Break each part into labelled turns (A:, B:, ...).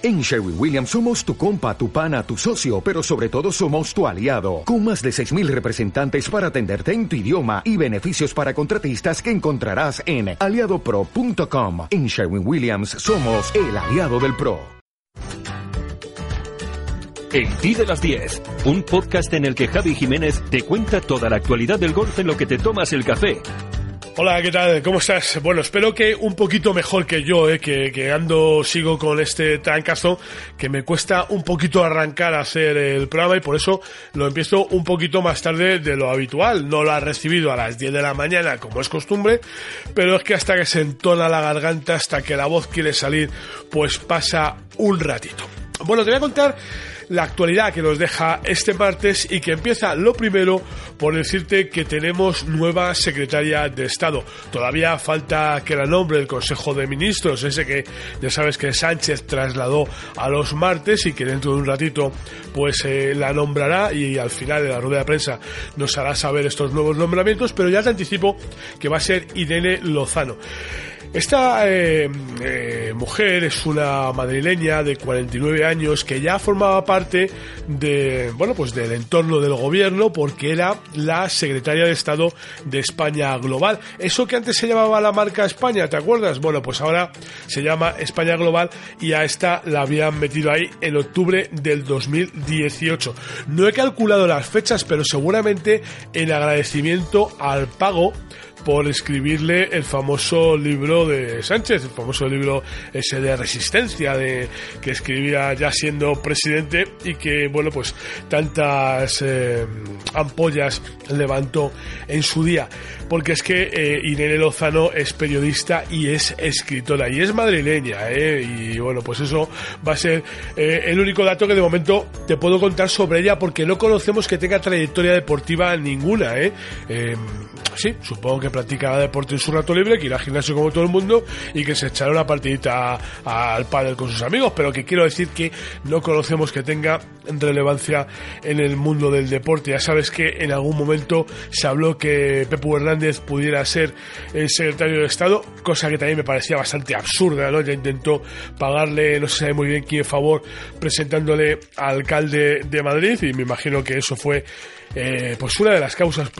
A: En Sherwin Williams somos tu compa, tu pana, tu socio, pero sobre todo somos tu aliado, con más de 6.000 representantes para atenderte en tu idioma y beneficios para contratistas que encontrarás en aliadopro.com. En Sherwin Williams somos el aliado del PRO.
B: El Ti de las 10, un podcast en el que Javi Jiménez te cuenta toda la actualidad del golf en lo que te tomas el café
C: Hola, ¿qué tal? ¿Cómo estás? Bueno, espero que un poquito mejor que yo, ¿eh? que, ando, sigo con este trancazo, que me cuesta un poquito arrancar a hacer el programa y por eso lo empiezo un poquito más tarde de lo habitual. No lo has recibido a las 10 de la mañana, como es costumbre, pero es que hasta que se entona la garganta, hasta que la voz quiere salir, pues pasa un ratito. Bueno, te voy a contar la actualidad que nos deja este martes y que empieza lo primero por decirte que tenemos nueva secretaria de Estado. Todavía falta que la nombre el Consejo de Ministros, ese que ya sabes que Sánchez trasladó a los martes y que dentro de un ratito pues eh, la nombrará y al final de la rueda de prensa nos hará saber estos nuevos nombramientos, pero ya te anticipo que va a ser Irene Lozano. Esta eh, eh, mujer es una madrileña de 49 años que ya formaba parte de, bueno, pues del entorno del gobierno porque era la secretaria de Estado de España Global. Eso que antes se llamaba la marca España, ¿te acuerdas? Bueno, pues ahora se llama España Global y a esta la habían metido ahí en octubre del 2018. No he calculado las fechas, pero seguramente en agradecimiento al pago por escribirle el famoso libro de Sánchez, el famoso libro ese de resistencia de que escribía ya siendo presidente y que bueno pues tantas eh, ampollas levantó en su día porque es que eh, Irene Lozano es periodista y es escritora y es madrileña ¿eh? y bueno pues eso va a ser el único dato que de momento te puedo contar sobre ella porque no conocemos que tenga trayectoria deportiva ninguna ¿eh? sí, supongo que practica deporte en su rato libre, que irá al gimnasio como todo el mundo y que se echará una partidita al pádel con sus amigos, pero que quiero decir que no conocemos que tenga relevancia en el mundo del deporte. Ya sabes que en algún momento se habló que Pepu Hernández pudiera ser el secretario de Estado, cosa que también me parecía bastante absurda, ¿no? Ya intentó pagarle, no se sabe muy bien quién favor, presentándole al alcalde de Madrid y me imagino que eso fue eh, pues una de las causas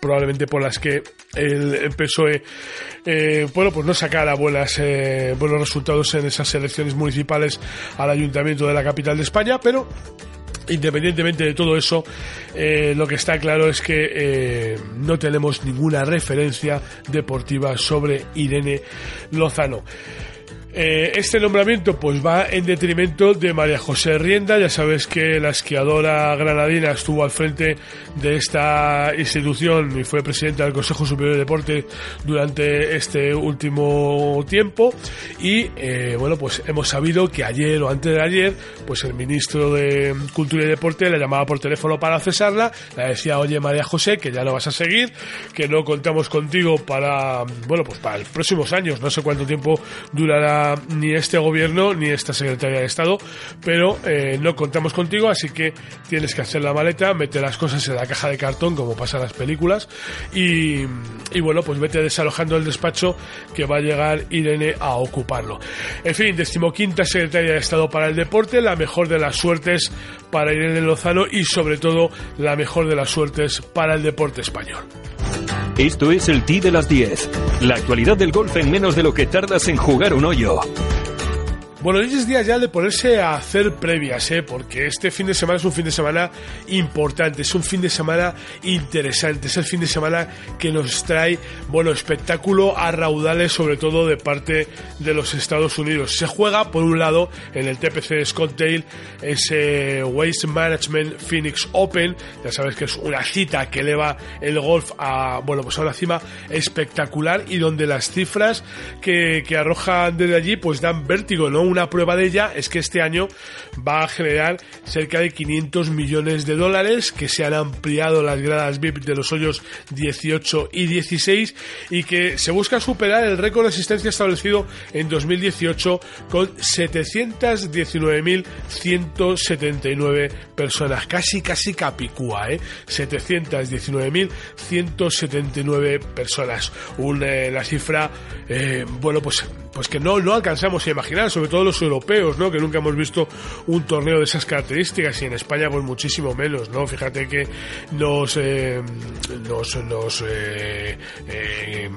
C: probablemente por las que el, PSOE eh, bueno pues no sacara buenas, eh, buenos resultados en esas elecciones municipales al ayuntamiento de la capital de España pero Independientemente de todo eso, lo que está claro es que no tenemos ninguna referencia deportiva sobre Irene Lozano. Eh, este nombramiento pues va en detrimento de María José Rienda, ya sabes que la esquiadora granadina estuvo al frente de esta institución y fue presidenta del Consejo Superior de Deporte durante este último tiempo. Y eh, bueno pues hemos sabido que ayer o antes de ayer pues el ministro de Cultura y Deporte le llamaba por teléfono para cesarla, le decía oye María José que ya no vas a seguir, que no contamos contigo para bueno pues para los próximos años, no sé cuánto tiempo durará ni este gobierno ni esta secretaria de Estado, pero eh, no contamos contigo, así que tienes que hacer la maleta, meter las cosas en la caja de cartón, como pasa en las películas, y, bueno, pues vete desalojando el despacho que va a llegar Irene a ocuparlo. En fin, decimoquinta secretaria de Estado para el deporte, la mejor de las suertes para Irene Lozano y sobre todo la mejor de las suertes para el deporte español.
B: Esto es el T de las 10. La actualidad del golf en menos de lo que tardas en jugar un hoyo.
C: Bueno, hoy es día ya de ponerse a hacer previas, ¿eh? porque este fin de semana es un fin de semana importante, es un fin de semana interesante, es el fin de semana que nos trae, bueno, espectáculo a raudales, sobre todo de parte de los Estados Unidos. Se juega, por un lado, en el TPC Scottsdale, ese Waste Management Phoenix Open, ya sabes que es una cita que eleva el golf a, bueno, pues a una cima espectacular y donde las cifras que, que arrojan desde allí, pues dan vértigo, ¿no? Una prueba de ella es que este año va a generar cerca de 500 millones de dólares, que se han ampliado las gradas VIP de los hoyos 18 y 16 y que se busca superar el récord de asistencia establecido en 2018 con 719.179 personas. Casi, casi capicúa, ¿eh? 719.179 personas. Una, la cifra, eh, bueno, pues, pues que no, no alcanzamos a imaginar, sobre todo los europeos, ¿no? Que nunca hemos visto un torneo de esas características y en España pues muchísimo menos, ¿no? Fíjate que nos eh, nos, nos eh, eh,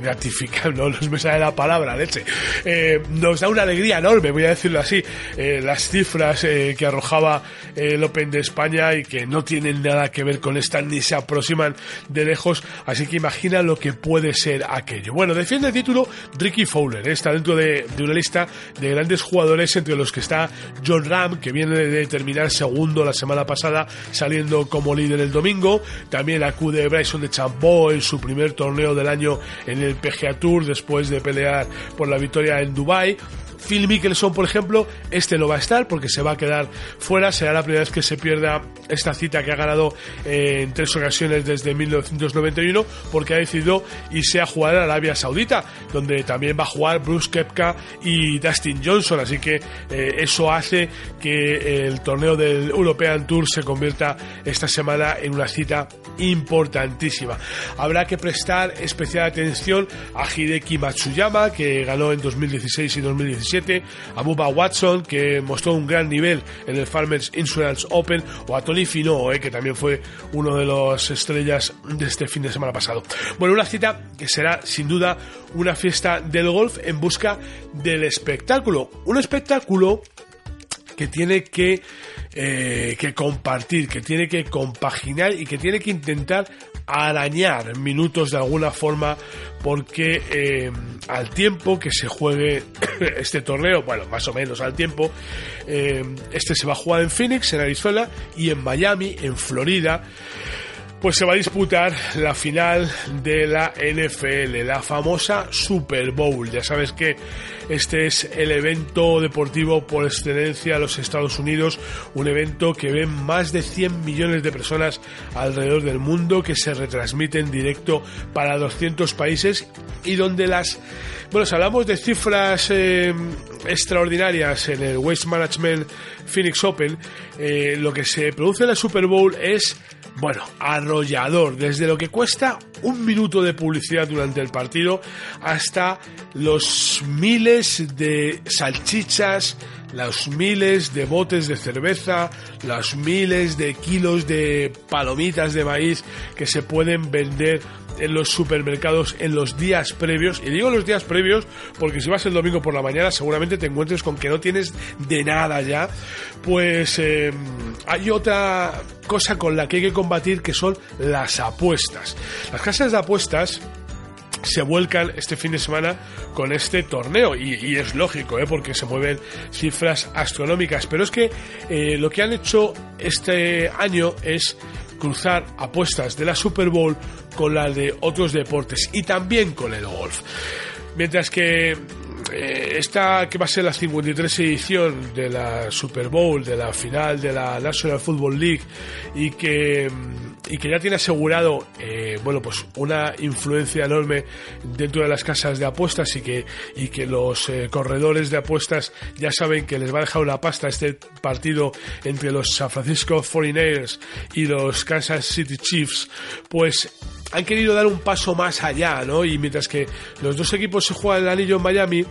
C: gratifica, no nos me sale la palabra, leche, eh, nos da una alegría enorme, voy a decirlo así, eh, las cifras eh, que arrojaba el Open de España y que no tienen nada que ver con esta ni se aproximan de lejos, así que imagina lo que puede ser aquello. Bueno, defiende el título Ricky Fowler, está dentro de, de una lista de grandes jugadores entre los que está John Ram, que viene de terminar segundo la semana pasada, saliendo como líder el domingo, también acude Bryson de Chambó en su primer torneo del año en el PGA Tour después de pelear por la victoria en Dubai Phil Mickelson, por ejemplo, este no va a estar porque se va a quedar fuera. Será la primera vez que se pierda esta cita que ha ganado eh, en tres ocasiones desde 1991 porque ha decidido irse a jugar a Arabia Saudita, donde también va a jugar Bruce Kepka y Dustin Johnson. Así que eh, eso hace que el torneo del European Tour se convierta esta semana en una cita importantísima. Habrá que prestar especial atención a Hideki Matsuyama, que ganó en 2016 y 2017 a Bubba Watson, que mostró un gran nivel en el Farmers Insurance Open, o a Tony eh, que también fue uno de las estrellas de este fin de semana pasado. Bueno, una cita que será sin duda una fiesta del golf en busca del espectáculo. Un espectáculo que tiene que, eh, que compartir, que tiene que compaginar y que tiene que intentar arañar minutos de alguna forma porque eh, al tiempo que se juegue este torneo, bueno, más o menos al tiempo, eh, este se va a jugar en Phoenix, en Arizona, y en Miami, en Florida pues se va a disputar la final de la NFL, la famosa Super Bowl. Ya sabes que este es el evento deportivo por excelencia de los Estados Unidos, un evento que ven más de 100 millones de personas alrededor del mundo, que se retransmite en directo para 200 países y donde las... Bueno, si hablamos de cifras eh, extraordinarias en el Waste Management Phoenix Open, eh, lo que se produce en la Super Bowl es bueno, arrollador, desde lo que cuesta un minuto de publicidad durante el partido hasta los miles de salchichas, los miles de botes de cerveza, los miles de kilos de palomitas de maíz que se pueden vender en los supermercados en los días previos. Y digo los días previos porque si vas el domingo por la mañana seguramente te encuentres con que no tienes de nada ya. Pues eh, hay otra cosa con la que hay que combatir que son las apuestas. Las casas de apuestas se vuelcan este fin de semana con este torneo y, es lógico ¿eh? porque se mueven cifras astronómicas pero es que eh, lo que han hecho este año es cruzar apuestas de la Super Bowl con las de otros deportes y también con el golf. Mientras que eh, esta que va a ser la 53 edición de la Super Bowl, de la final de la National Football League y que y que ya tiene asegurado eh, bueno pues una influencia enorme dentro de las casas de apuestas y que y que los eh, corredores de apuestas ya saben que les va a dejar una pasta este partido entre los San Francisco 49ers y los Kansas City Chiefs pues han querido dar un paso más allá, ¿no? Y mientras que los dos equipos se juegan el anillo en Miami,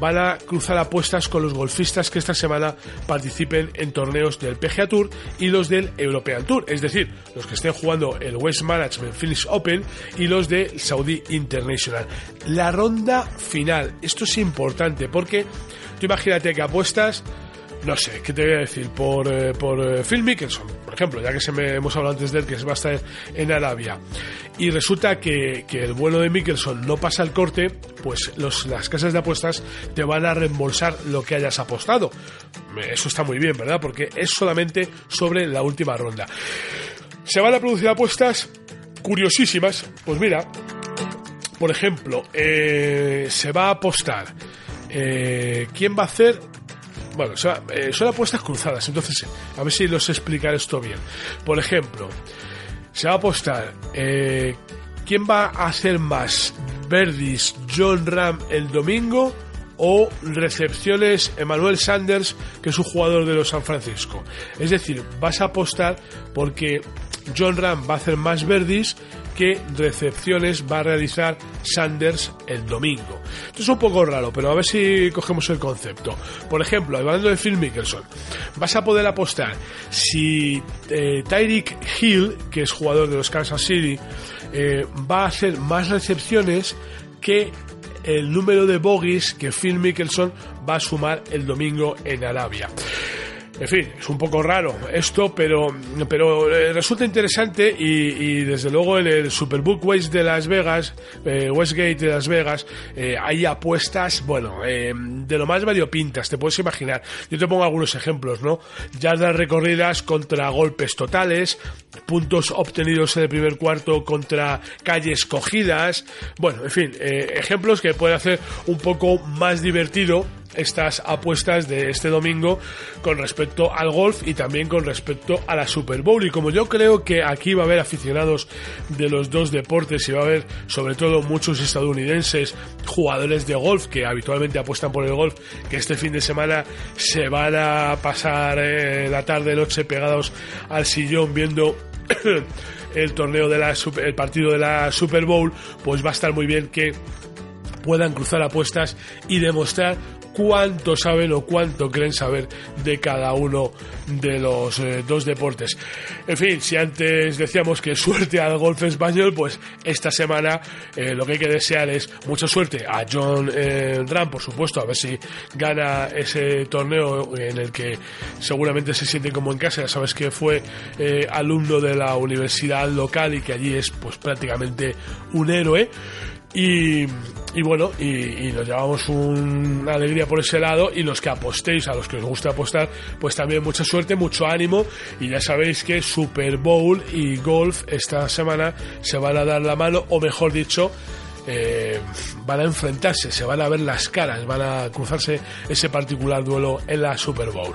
C: van a cruzar apuestas con los golfistas que esta semana participen en torneos del PGA Tour y los del European Tour, es decir, los que estén jugando el West Management Finish Open y los de Saudi International. La ronda final, esto es importante porque tú imagínate que apuestas no sé, ¿qué te voy a decir? Por, eh, por eh, Phil Mickelson, por ejemplo, ya que se me, hemos hablado antes de él, que va a estar en Arabia. Y resulta que, que el vuelo de Mickelson no pasa el corte, pues los, las casas de apuestas te van a reembolsar lo que hayas apostado. Eso está muy bien, ¿verdad? Porque es solamente sobre la última ronda. Se van a producir apuestas curiosísimas. Pues mira, por ejemplo, eh, se va a apostar. ¿Quién va a hacer bueno, eh, son apuestas cruzadas, entonces a ver si los explicar esto bien. Por ejemplo, se va a apostar eh, quién va a hacer más Verdis John Ram el domingo o recepciones Emmanuel Sanders, que es un jugador de los San Francisco. Es decir, vas a apostar porque John Ram va a hacer más verdis qué recepciones va a realizar Sanders el domingo. Esto es un poco raro, pero a ver si cogemos el concepto. Por ejemplo, hablando de Phil Mickelson, vas a poder apostar si eh, Tyreek Hill, que es jugador de los Kansas City, eh, va a hacer más recepciones que el número de bogies que Phil Mickelson va a sumar el domingo en Arabia. En fin, es un poco raro esto, pero, pero eh, resulta interesante y, desde luego en el Superbook West de Las Vegas, eh, Westgate de Las Vegas, eh, hay apuestas, bueno, de lo más variopintas, te puedes imaginar. Yo te pongo algunos ejemplos, ¿no? Yardas recorridas contra golpes totales, puntos obtenidos en el primer cuarto contra calles cogidas, bueno, en fin, ejemplos que puede hacer un poco más divertido estas apuestas de este domingo con respecto al golf y también con respecto a la Super Bowl. Y como yo creo que aquí va a haber aficionados de los dos deportes y va a haber sobre todo muchos estadounidenses jugadores de golf que habitualmente apuestan por el golf, que este fin de semana se van a pasar eh, la tarde noche pegados al sillón viendo el torneo de la el partido de la Super Bowl, pues va a estar muy bien que puedan cruzar apuestas y demostrar cuánto saben o cuánto creen saber de cada uno de los eh, dos deportes. En fin, si antes decíamos que suerte al golf español, pues esta semana eh, lo que hay que desear es mucha suerte a John eh, Ram, por supuesto, a ver si gana ese torneo en el que seguramente se siente como en casa. Ya sabes que fue alumno de la universidad local y que allí es pues prácticamente un héroe. Y, bueno, y, nos llevamos una alegría por ese lado y los que apostéis, a los que os gusta apostar, pues también mucha suerte, mucho ánimo y ya sabéis que Super Bowl y golf esta semana se van a dar la mano, o mejor dicho, eh, van a enfrentarse, se van a ver las caras, van a cruzarse ese particular duelo en la Super Bowl.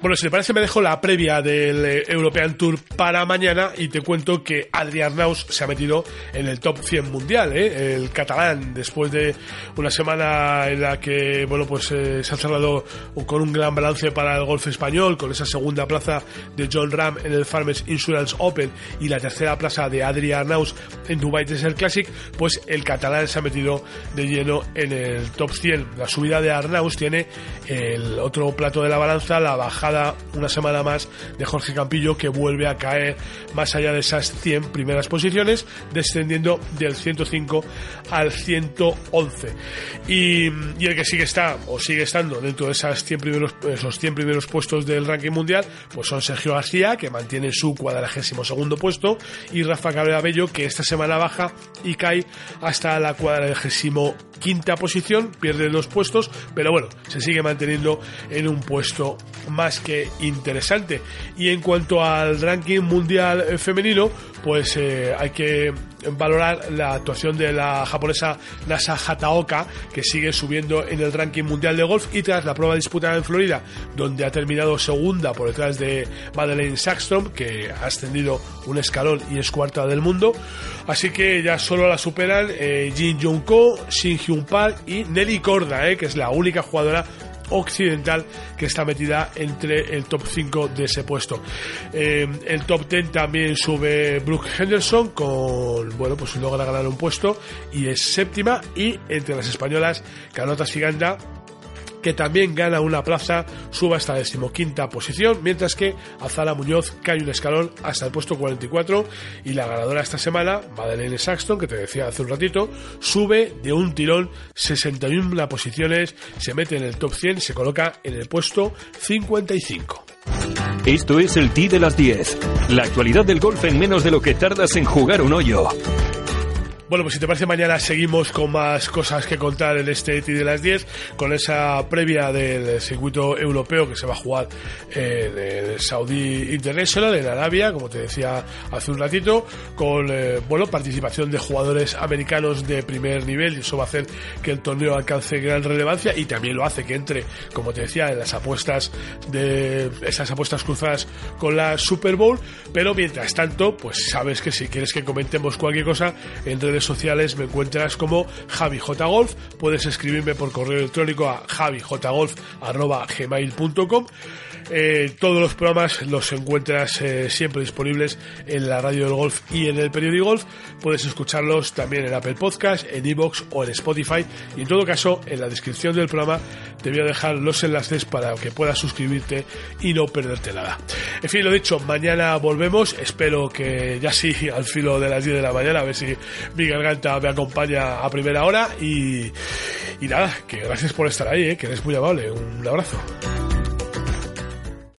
C: Bueno, si te parece, me dejo la previa del eh, European Tour para mañana y te cuento que Adrián Naus se ha metido en el top 100 mundial, ¿eh? el catalán, después de una semana en la que, bueno, pues eh, se ha cerrado con un gran balance para el golf español, con esa segunda plaza de John Ram en el Farmers Insurance Open y la tercera plaza de Adrián Naus en Dubai Desert Classic, pues el catalán se ha metido de lleno en el top 100. La subida de Arnaus tiene el otro plato de la balanza, la bajada una semana más de Jorge Campillo que vuelve a caer más allá de esas 100 primeras posiciones, descendiendo del 105 al 111. Y, el que sigue está o sigue estando dentro de esas 100 primeros, esos 100 primeros puestos del ranking mundial, pues son Sergio García, que mantiene su cuadragésimo segundo puesto, y Rafa Cabrera Bello, que esta semana baja y cae hasta la cuadragésimo quinta posición, pierde dos puestos, pero bueno, se sigue manteniendo en un puesto más que interesante. Y en cuanto al ranking mundial femenino, pues eh, hay que valorar la actuación de la japonesa Nasa Hataoka, que sigue subiendo en el ranking mundial de golf y tras la prueba disputada en Florida, donde ha terminado segunda por detrás de Madeleine Sackstrom, que ha ascendido un escalón y es cuarta del mundo. Así que ya solo la superan eh, Jin Jong-ko, Shin Hyun Park y Nelly Corda, eh, que es la única jugadora occidental que está metida entre el top 5 de ese puesto. Eh, el top 10 también sube Brooke Henderson con, bueno, pues logra ganar un puesto y es séptima y entre las españolas Carlota Siganda que también gana una plaza, sube hasta la decimoquinta posición, mientras que Azala Muñoz cae un escalón hasta el puesto 44 y la ganadora esta semana, Madeleine Saxton, que te decía hace un ratito, sube de un tirón 61 posiciones, se mete en el top 100 se coloca en el puesto 55.
B: Esto es el T de las 10, la actualidad del golf en menos de lo que tardas en jugar un hoyo.
C: Bueno, pues si te parece, mañana seguimos con más cosas que contar en este TI de las 10, con esa previa del circuito europeo que se va a jugar en el Saudi International, en Arabia, como te decía hace un ratito, con eh, bueno participación de jugadores americanos de primer nivel, y eso va a hacer que el torneo alcance gran relevancia y también lo hace que entre, como te decía, en las apuestas de esas apuestas cruzadas con la Super Bowl, pero mientras tanto, pues sabes que si quieres que comentemos cualquier cosa, entre sociales me encuentras como Javi J. Golf. Puedes escribirme por correo electrónico a javijgolf.gmail.com eh, todos los programas los encuentras eh, siempre disponibles en la radio del golf y en el periódico golf. Puedes escucharlos también en Apple Podcast, en Evox o en Spotify. Y en todo caso, en la descripción del programa te voy a dejar los enlaces para que puedas suscribirte y no perderte nada. En fin, lo dicho, mañana volvemos. Espero que ya sí, al filo de las 10 de la mañana, a ver si mi garganta me acompaña a primera hora. Y, nada, que gracias por estar ahí, eh, que eres muy amable. Un abrazo.